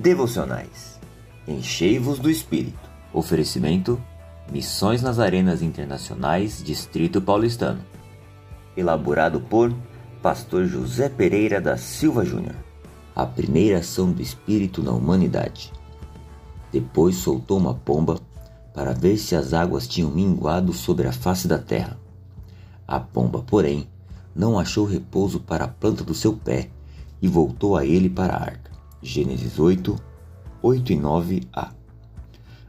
devocionais. Enchei-vos do Espírito. Oferecimento: Missões nas Arenas Internacionais, Distrito Paulistano. Elaborado por Pastor José Pereira da Silva Júnior. A primeira ação do Espírito na humanidade. Depois soltou uma pomba para ver se as águas tinham minguado sobre a face da terra. A pomba, porém, não achou repouso para a planta do seu pé e voltou a ele para a arca. Gênesis 8, 8 e 9a.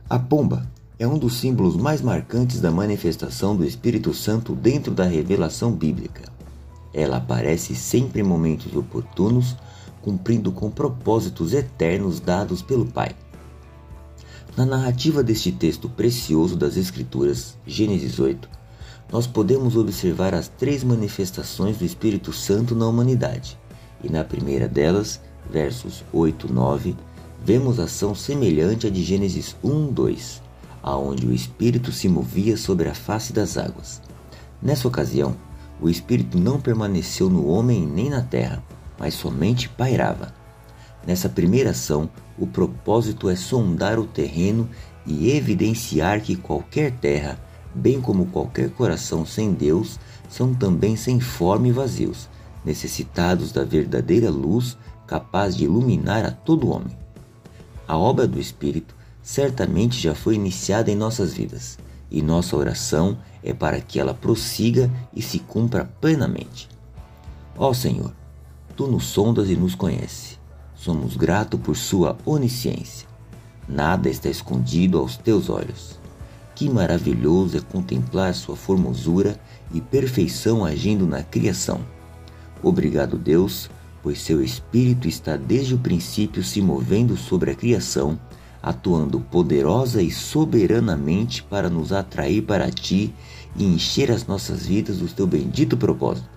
A pomba é um dos símbolos mais marcantes da manifestação do Espírito Santo dentro da revelação bíblica. Ela aparece sempre em momentos oportunos, cumprindo com propósitos eternos dados pelo Pai. Na narrativa deste texto precioso das Escrituras, Gênesis 8, nós podemos observar as três manifestações do Espírito Santo na humanidade. E na primeira delas, versos 8 e 9, vemos ação semelhante à de Gênesis 1, 2, aonde o Espírito se movia sobre a face das águas. Nessa ocasião, o Espírito não permaneceu no homem nem na terra, mas somente pairava. Nessa primeira ação, o propósito é sondar o terreno e evidenciar que qualquer terra, bem como qualquer coração sem Deus, são também sem forma e vazios, necessitados da verdadeira luz capaz de iluminar a todo homem. A obra do Espírito certamente já foi iniciada em nossas vidas, e nossa oração é para que ela prossiga e se cumpra plenamente. Ó Senhor, tu nos sondas e nos conheces Somos gratos por sua onisciência. Nada está escondido aos teus olhos. Que maravilhoso é contemplar sua formosura e perfeição agindo na criação. Obrigado, Deus, pois seu Espírito está desde o princípio se movendo sobre a criação, atuando poderosa e soberanamente para nos atrair para ti e encher as nossas vidas do teu bendito propósito.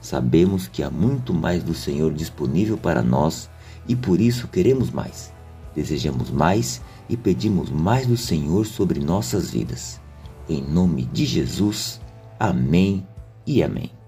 Sabemos que há muito mais do Senhor disponível para nós e por isso queremos mais. Desejamos mais e pedimos mais do Senhor sobre nossas vidas. Em nome de Jesus, amém e amém.